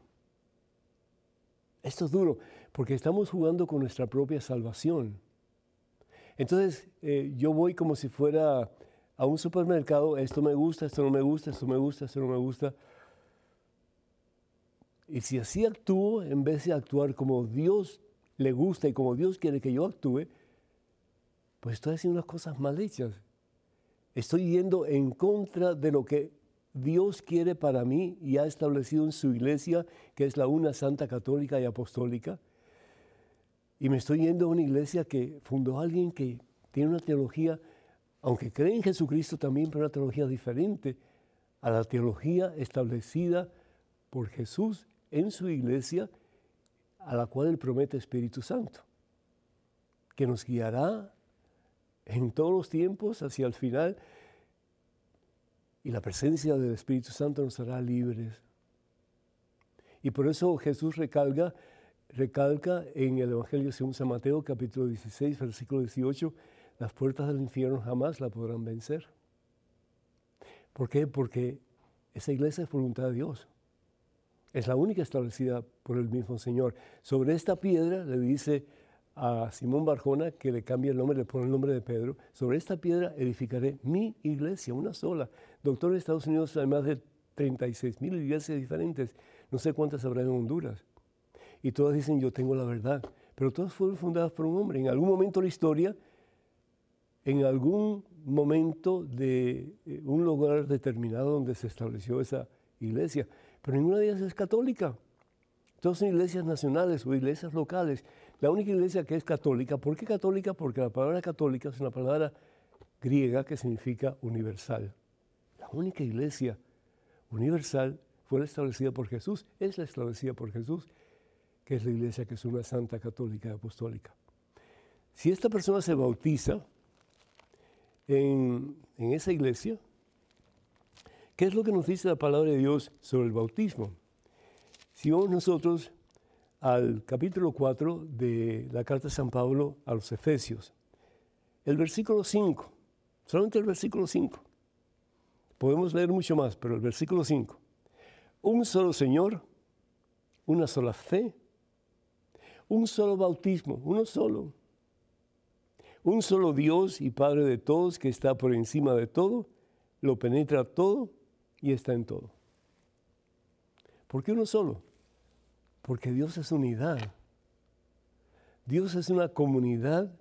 Esto es duro, porque estamos jugando con nuestra propia salvación. Entonces, eh, yo voy como si fuera a un supermercado, esto me gusta, esto no me gusta, esto me gusta, esto no me gusta. Y si así actúo, en vez de actuar como Dios le gusta y como Dios quiere que yo actúe, pues estoy haciendo las cosas mal hechas. Estoy yendo en contra de lo que Dios quiere para mí y ha establecido en su iglesia, que es la una santa católica y apostólica. Y me estoy yendo a una iglesia que fundó alguien que tiene una teología, aunque cree en Jesucristo también, pero una teología diferente a la teología establecida por Jesús en su iglesia a la cual Él promete Espíritu Santo, que nos guiará en todos los tiempos hacia el final y la presencia del Espíritu Santo nos hará libres. Y por eso Jesús recalca, recalca en el Evangelio según San Mateo capítulo 16, versículo 18, las puertas del infierno jamás la podrán vencer. ¿Por qué? Porque esa iglesia es voluntad de Dios. Es la única establecida por el mismo Señor. Sobre esta piedra le dice a Simón Barjona que le cambie el nombre, le pone el nombre de Pedro. Sobre esta piedra edificaré mi iglesia, una sola. Doctor, en Estados Unidos hay más de 36 mil iglesias diferentes. No sé cuántas habrá en Honduras. Y todas dicen, yo tengo la verdad. Pero todas fueron fundadas por un hombre. En algún momento de la historia, en algún momento de eh, un lugar determinado donde se estableció esa iglesia pero ninguna de ellas es católica. Todas son iglesias nacionales o iglesias locales. La única iglesia que es católica, ¿por qué católica? Porque la palabra católica es una palabra griega que significa universal. La única iglesia universal fue la establecida por Jesús, es la establecida por Jesús, que es la iglesia que es una santa católica apostólica. Si esta persona se bautiza en, en esa iglesia, ¿Qué es lo que nos dice la palabra de Dios sobre el bautismo? Si vamos nosotros al capítulo 4 de la carta de San Pablo a los Efesios, el versículo 5, solamente el versículo 5. Podemos leer mucho más, pero el versículo 5. Un solo Señor, una sola fe, un solo bautismo, uno solo. Un solo Dios y Padre de todos que está por encima de todo, lo penetra todo y está en todo. ¿Por qué uno solo? Porque Dios es unidad. Dios es una comunidad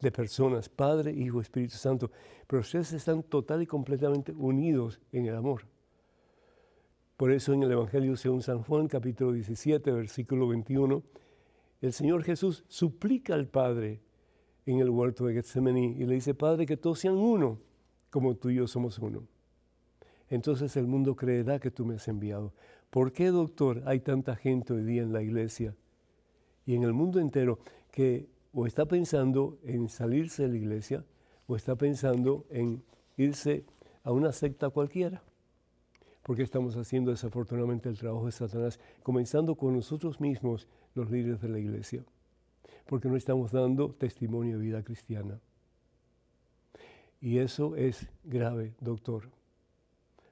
de personas, Padre, Hijo, Espíritu Santo, pero ustedes están total y completamente unidos en el amor. Por eso en el Evangelio según San Juan, capítulo 17, versículo 21, el Señor Jesús suplica al Padre en el huerto de Getsemaní y le dice, Padre, que todos sean uno, como tú y yo somos uno. Entonces el mundo creerá que tú me has enviado. ¿Por qué, doctor, hay tanta gente hoy día en la iglesia y en el mundo entero que o está pensando en salirse de la iglesia o está pensando en irse a una secta cualquiera? Porque estamos haciendo desafortunadamente el trabajo de Satanás, comenzando con nosotros mismos, los líderes de la iglesia, porque no estamos dando testimonio de vida cristiana. Y eso es grave, doctor,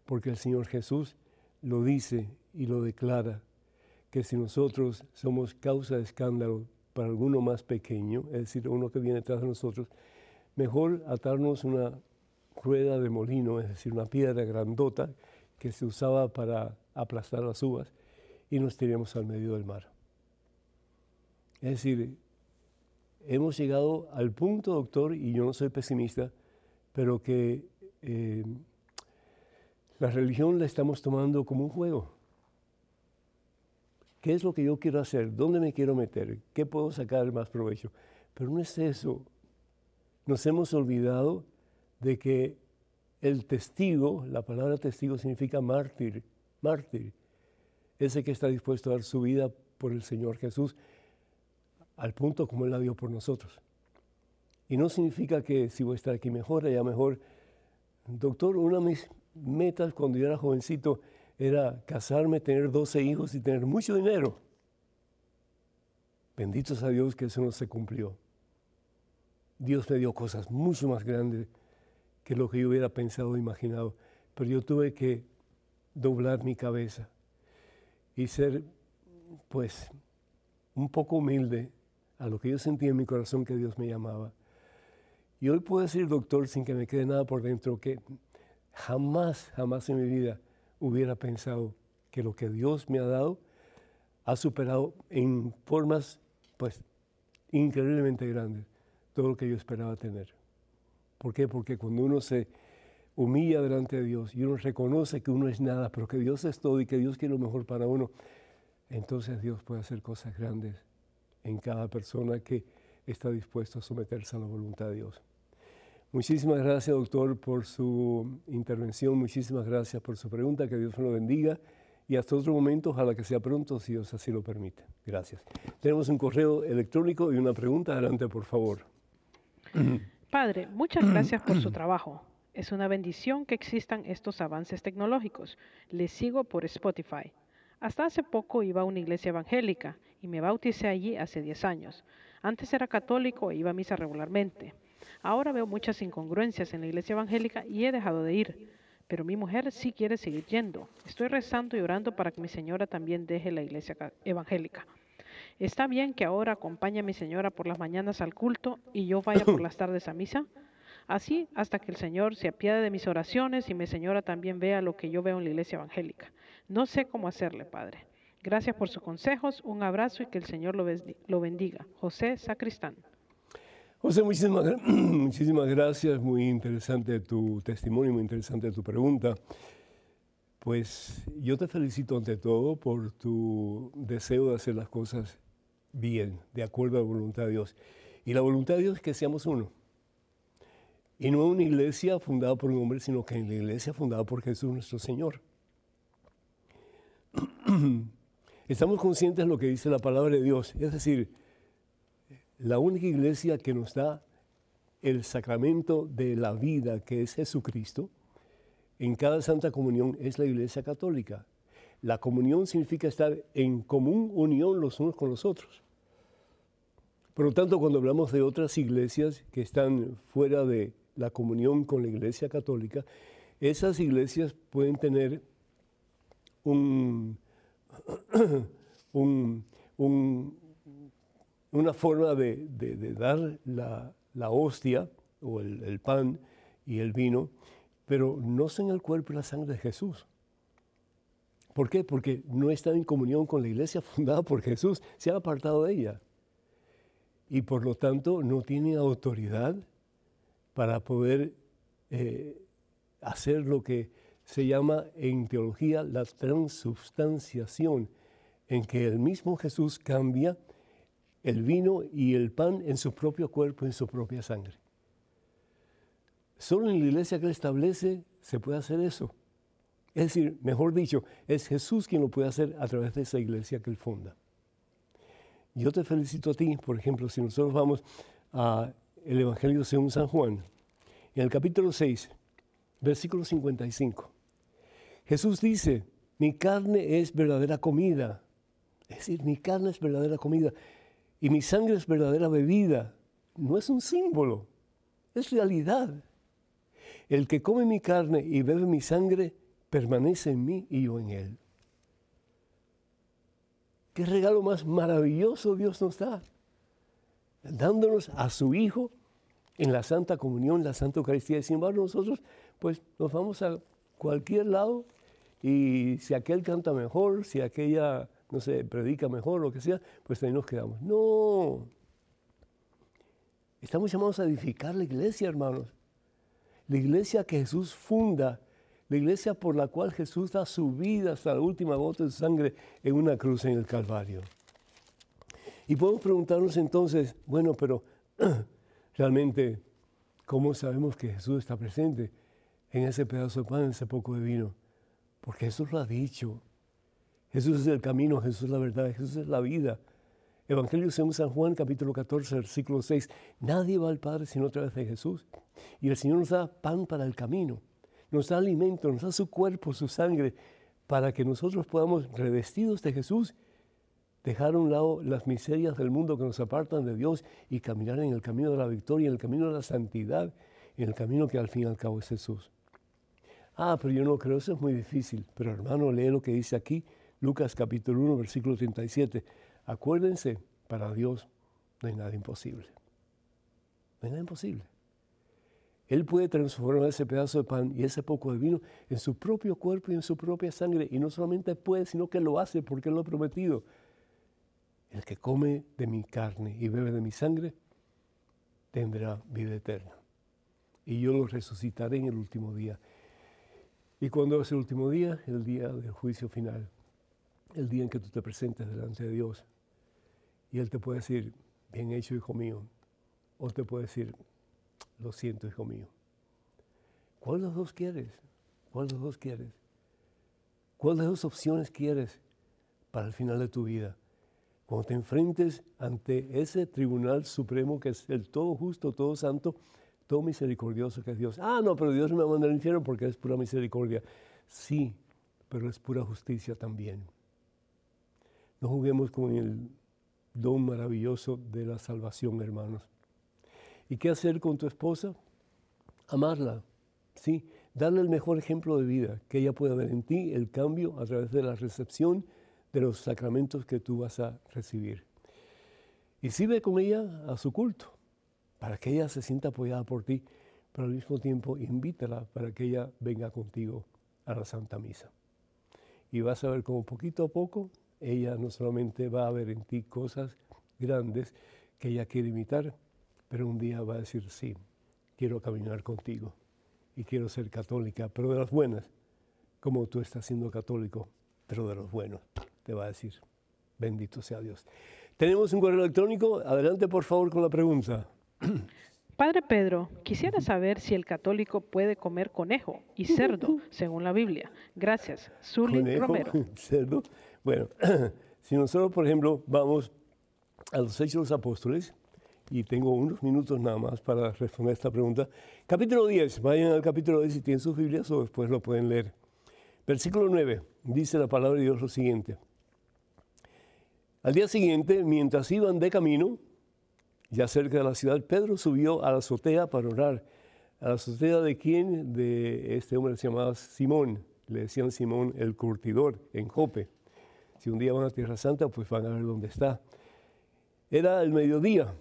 porque el Señor Jesús lo dice y lo declara que si nosotros somos causa de escándalo para alguno más pequeño, es decir, uno que viene detrás de nosotros, mejor atarnos una rueda de molino, es decir, una piedra grandota que se usaba para aplastar las uvas, y nos tiremos al medio del mar. Es decir, hemos llegado al punto, doctor, y yo no soy pesimista, pero que eh, la religión la estamos tomando como un juego. ¿Qué es lo que yo quiero hacer? ¿Dónde me quiero meter? ¿Qué puedo sacar más provecho? Pero no es eso. Nos hemos olvidado de que el testigo, la palabra testigo significa mártir, mártir, ese que está dispuesto a dar su vida por el Señor Jesús, al punto como Él la dio por nosotros. Y no significa que si voy a estar aquí mejor, allá mejor. Doctor, una de mis metas cuando yo era jovencito era casarme, tener 12 hijos y tener mucho dinero. Benditos a Dios que eso no se cumplió. Dios me dio cosas mucho más grandes que lo que yo hubiera pensado o imaginado, pero yo tuve que doblar mi cabeza y ser, pues, un poco humilde a lo que yo sentía en mi corazón que Dios me llamaba. Y hoy puedo decir, doctor, sin que me quede nada por dentro, que jamás, jamás en mi vida hubiera pensado que lo que Dios me ha dado ha superado en formas pues increíblemente grandes todo lo que yo esperaba tener. ¿Por qué? Porque cuando uno se humilla delante de Dios y uno reconoce que uno es nada, pero que Dios es todo y que Dios quiere lo mejor para uno, entonces Dios puede hacer cosas grandes en cada persona que está dispuesto a someterse a la voluntad de Dios. Muchísimas gracias, doctor, por su intervención. Muchísimas gracias por su pregunta. Que Dios lo bendiga. Y hasta otro momento, ojalá que sea pronto, si Dios así lo permite. Gracias. Tenemos un correo electrónico y una pregunta. Adelante, por favor. Padre, muchas gracias por su trabajo. Es una bendición que existan estos avances tecnológicos. Les sigo por Spotify. Hasta hace poco iba a una iglesia evangélica y me bauticé allí hace 10 años. Antes era católico e iba a misa regularmente. Ahora veo muchas incongruencias en la iglesia evangélica y he dejado de ir. Pero mi mujer sí quiere seguir yendo. Estoy rezando y orando para que mi señora también deje la iglesia evangélica. ¿Está bien que ahora acompañe a mi señora por las mañanas al culto y yo vaya por las tardes a misa? Así hasta que el Señor se apiade de mis oraciones y mi señora también vea lo que yo veo en la iglesia evangélica. No sé cómo hacerle, Padre. Gracias por sus consejos, un abrazo y que el Señor lo bendiga. José Sacristán. José, muchísimas, gracias, muy interesante tu testimonio, muy interesante tu pregunta. Pues yo te felicito ante todo por tu deseo de hacer las cosas bien, de acuerdo a la voluntad de Dios. Y la voluntad de Dios es que seamos uno. Y no una iglesia fundada por un hombre, sino que en la iglesia fundada por Jesús nuestro Señor. Estamos conscientes de lo que dice la palabra de Dios, es decir, la única iglesia que nos da el sacramento de la vida, que es Jesucristo, en cada Santa Comunión es la Iglesia Católica. La comunión significa estar en común unión los unos con los otros. Por lo tanto, cuando hablamos de otras iglesias que están fuera de la comunión con la Iglesia Católica, esas iglesias pueden tener un, una forma de, dar la, hostia o el, pan y el vino, pero no son el cuerpo y la sangre de Jesús. ¿Por qué? Porque no están en comunión con la iglesia fundada por Jesús, se han apartado de ella. Y por lo tanto no tienen autoridad para poder eh, hacer lo que se llama en teología la transubstanciación, en que el mismo Jesús cambia el vino y el pan en su propio cuerpo, en su propia sangre. Solo en la iglesia que él establece se puede hacer eso. Es decir, mejor dicho, es Jesús quien lo puede hacer a través de esa iglesia que él funda. Yo te felicito a ti, por ejemplo, si nosotros vamos al Evangelio según San Juan, en el capítulo 6, versículo 55. Jesús dice, mi carne es verdadera comida. Es decir, mi carne es verdadera comida y mi sangre es verdadera bebida. No es un símbolo, es realidad. El que come mi carne y bebe mi sangre permanece en mí y yo en él. Qué regalo más maravilloso Dios nos da, dándonos a su Hijo en la Santa Comunión, la Santa Eucaristía. Sin embargo, nosotros pues nos vamos a cualquier lado y si aquel canta mejor, si aquella, no sé, predica mejor, lo que sea, pues ahí nos quedamos. No. Estamos llamados a edificar la iglesia, hermanos. La iglesia que Jesús funda, la iglesia por la cual Jesús da su vida hasta la última gota de sangre en una cruz en el Calvario. Y podemos preguntarnos entonces, bueno, pero realmente, ¿cómo sabemos que Jesús está presente? en ese pedazo de pan, en ese poco de vino. Porque Jesús lo ha dicho. Jesús es el camino, Jesús es la verdad, Jesús es la vida. Evangelio según San Juan, capítulo 14, versículo 6. Nadie va al Padre sino a través de Jesús. Y el Señor nos da pan para el camino, nos da alimento, nos da su cuerpo, su sangre, para que nosotros podamos, revestidos de Jesús, dejar a un lado las miserias del mundo que nos apartan de Dios y caminar en el camino de la victoria, en el camino de la santidad, en el camino que al fin y al cabo es Jesús. Ah, pero yo no creo, eso es muy difícil. Pero hermano, lee lo que dice aquí, Lucas capítulo 1, versículo 37. Acuérdense, para Dios no hay nada imposible. No hay nada imposible. Él puede transformar ese pedazo de pan y ese poco de vino en su propio cuerpo y en su propia sangre. Y no solamente puede, sino que lo hace porque Él lo ha prometido. El que come de mi carne y bebe de mi sangre tendrá vida eterna. Y yo lo resucitaré en el último día. Y cuando es el último día, el día del juicio final, el día en que tú te presentes delante de Dios, y Él te puede decir, bien hecho, hijo mío, o te puede decir, lo siento, hijo mío. ¿Cuál de los dos quieres? ¿Cuál de los dos quieres? ¿Cuál de las dos opciones quieres para el final de tu vida? Cuando te enfrentes ante ese tribunal supremo que es el todo justo, todo santo, todo misericordioso que es Dios. Ah, no, pero Dios me va a mandar al infierno porque es pura misericordia. Sí, pero es pura justicia también. No juguemos con el don maravilloso de la salvación, hermanos. ¿Y qué hacer con tu esposa? Amarla, sí, darle el mejor ejemplo de vida, que ella pueda ver en ti el cambio a través de la recepción de los sacramentos que tú vas a recibir. Y sirve con ella a su culto para que ella se sienta apoyada por ti, pero al mismo tiempo invítala para que ella venga contigo a la Santa Misa. Y vas a ver como poquito a poco ella no solamente va a ver en ti cosas grandes que ella quiere imitar, pero un día va a decir, sí, quiero caminar contigo y quiero ser católica, pero de las buenas, como tú estás siendo católico, pero de los buenos, te va a decir, bendito sea Dios. Tenemos un correo electrónico, adelante por favor con la pregunta. Padre Pedro, quisiera saber si el católico puede comer conejo y cerdo, según la Biblia. Gracias. Zuli Romero. Cerdo. Bueno, si nosotros, por ejemplo, vamos a los Hechos de los Apóstoles, y tengo unos minutos nada más para responder esta pregunta. Capítulo 10, vayan al capítulo 10 si tienen sus Biblias o después lo pueden leer. Versículo 9, dice la palabra de Dios lo siguiente. Al día siguiente, mientras iban de camino, ya cerca de la ciudad, Pedro subió a la azotea para orar. ¿A la azotea de quién? De este hombre que se llamaba Simón. Le decían Simón el curtidor en Jope. Si un día van a Tierra Santa, pues van a ver dónde está. Era el mediodía.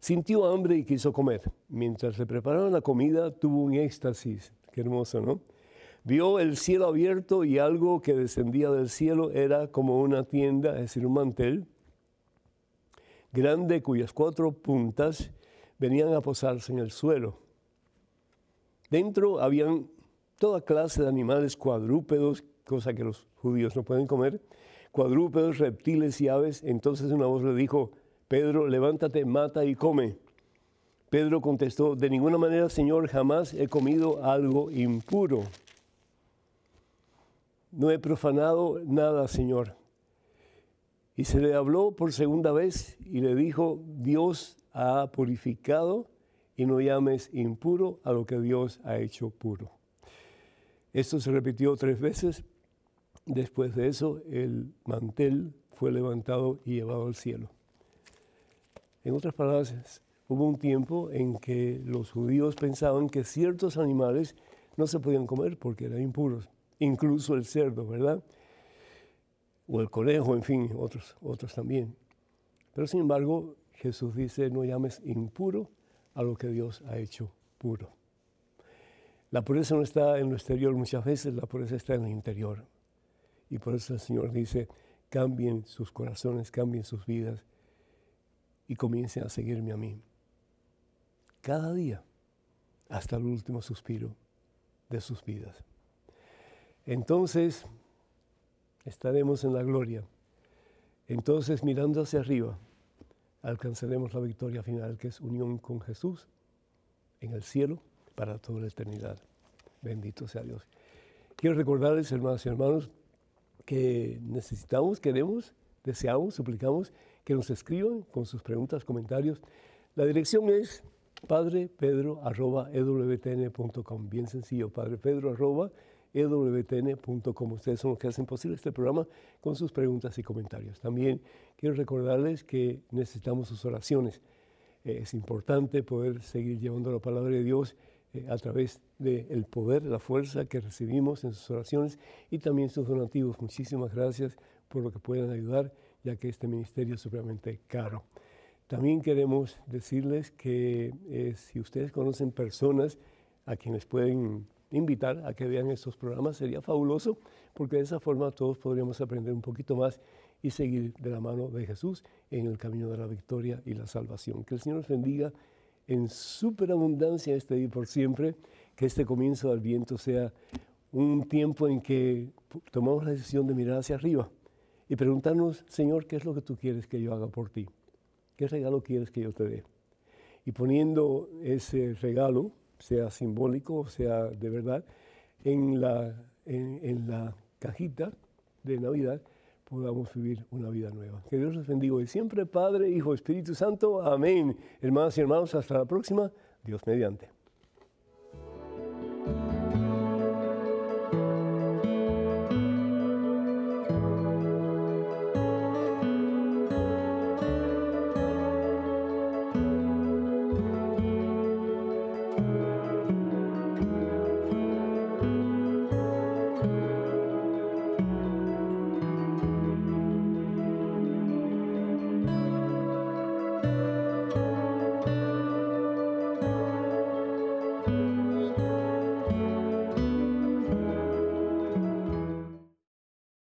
Sintió hambre y quiso comer. Mientras le preparaban la comida, tuvo un éxtasis. Qué hermoso, ¿no? Vio el cielo abierto y algo que descendía del cielo era como una tienda, es decir, un mantel grande cuyas cuatro puntas venían a posarse en el suelo. Dentro habían toda clase de animales cuadrúpedos, cosa que los judíos no pueden comer, cuadrúpedos, reptiles y aves. Entonces una voz le dijo, Pedro, levántate, mata y come. Pedro contestó, de ninguna manera, Señor, jamás he comido algo impuro. No he profanado nada, Señor. Y se le habló por segunda vez y le dijo, Dios ha purificado y no llames impuro a lo que Dios ha hecho puro. Esto se repitió tres veces. Después de eso, el mantel fue levantado y llevado al cielo. En otras palabras, hubo un tiempo en que los judíos pensaban que ciertos animales no se podían comer porque eran impuros, incluso el cerdo, ¿verdad? O el conejo, en fin, otros, otros también. Pero sin embargo, Jesús dice, no llames impuro a lo que Dios ha hecho puro. La pureza no está en lo exterior muchas veces, la pureza está en el interior. Y por eso el Señor dice, cambien sus corazones, cambien sus vidas y comiencen a seguirme a mí. Cada día, hasta el último suspiro de sus vidas. Entonces, estaremos en la gloria. Entonces, mirando hacia arriba, alcanzaremos la victoria final, que es unión con Jesús en el cielo para toda la eternidad. Bendito sea Dios. Quiero recordarles, hermanos y hermanos, que necesitamos, queremos, deseamos, suplicamos que nos escriban con sus preguntas, comentarios. La dirección es padrepedro.ewtn.com. Bien sencillo, padrepedro.ewtn.com ewtn.com. Ustedes son los que hacen posible este programa con sus preguntas y comentarios. También quiero recordarles que necesitamos sus oraciones. Eh, es importante poder seguir llevando la palabra de Dios eh, a través del poder, la fuerza que recibimos en sus oraciones y también sus donativos. Muchísimas gracias por lo que puedan ayudar, ya que este ministerio es supremamente caro. También queremos decirles que eh, si ustedes conocen personas a quienes pueden invitar a que vean estos programas. Sería fabuloso porque de esa forma todos podríamos aprender un poquito más y seguir de la mano de Jesús en el camino de la victoria y la salvación. Que el Señor nos bendiga en superabundancia este día por siempre, que este comienzo del viento sea un tiempo en que tomamos la decisión de mirar hacia arriba y preguntarnos, Señor, ¿qué es lo que tú quieres que yo haga por ti? ¿Qué regalo quieres que yo te dé? Y poniendo ese regalo sea simbólico, sea de verdad, en la, en, la cajita de Navidad podamos vivir una vida nueva. Que Dios les bendiga y siempre, Padre, Hijo, Espíritu Santo. Amén. Hermanas y hermanos, hasta la próxima. Dios mediante.